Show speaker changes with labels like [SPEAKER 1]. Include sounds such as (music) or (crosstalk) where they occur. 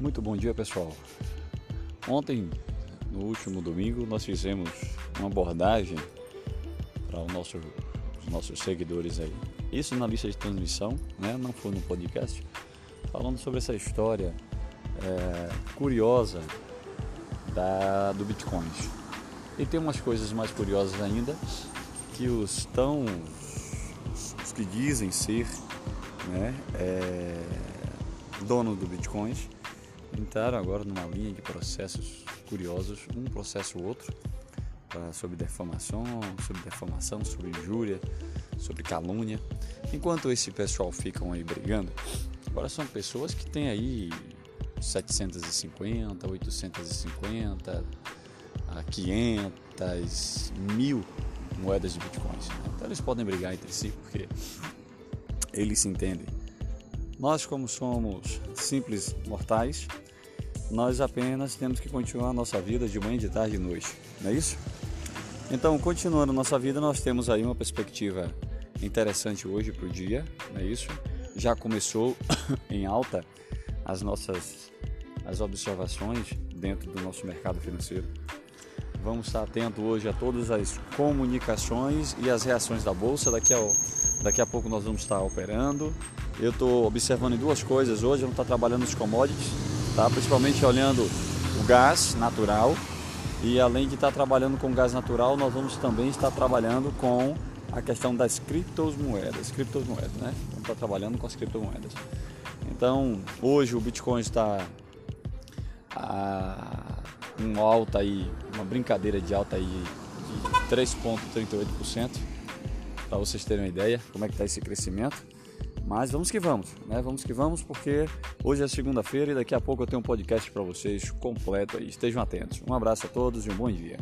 [SPEAKER 1] Muito bom dia, pessoal. Ontem, no último domingo, nós fizemos uma abordagem para nosso, os nossos seguidores aí. Isso na lista de transmissão, né? não foi no podcast, falando sobre essa história é, curiosa da, do Bitcoin. E tem umas coisas mais curiosas ainda que os tão os que dizem ser né, é, donos do Bitcoin entraram agora numa linha de processos curiosos, um processo ou outro, sobre defamação, sobre defamação, sobre injúria, sobre calúnia. Enquanto esse pessoal ficam aí brigando, agora são pessoas que têm aí 750, 850, 500, mil moedas de bitcoins. Então eles podem brigar entre si porque eles se entendem. Nós, como somos simples mortais, nós apenas temos que continuar a nossa vida de manhã, de tarde e noite, não é isso? Então, continuando nossa vida, nós temos aí uma perspectiva interessante hoje para o dia, não é isso? Já começou (coughs) em alta as nossas as observações dentro do nosso mercado financeiro. Vamos estar atento hoje a todas as comunicações e as reações da bolsa. Daqui a, daqui a pouco nós vamos estar operando. Eu estou observando duas coisas hoje. Não estou trabalhando nos commodities, tá? principalmente olhando o gás natural. E além de estar trabalhando com gás natural, nós vamos também estar trabalhando com a questão das criptomoedas. Criptomoedas, né? Vamos estar trabalhando com as criptomoedas. Então, hoje o Bitcoin está a um alta aí, uma brincadeira de alta aí de 3,38%, para vocês terem uma ideia como é que está esse crescimento. Mas vamos que vamos, né? Vamos que vamos, porque hoje é segunda-feira e daqui a pouco eu tenho um podcast para vocês completo aí. Estejam atentos. Um abraço a todos e um bom dia.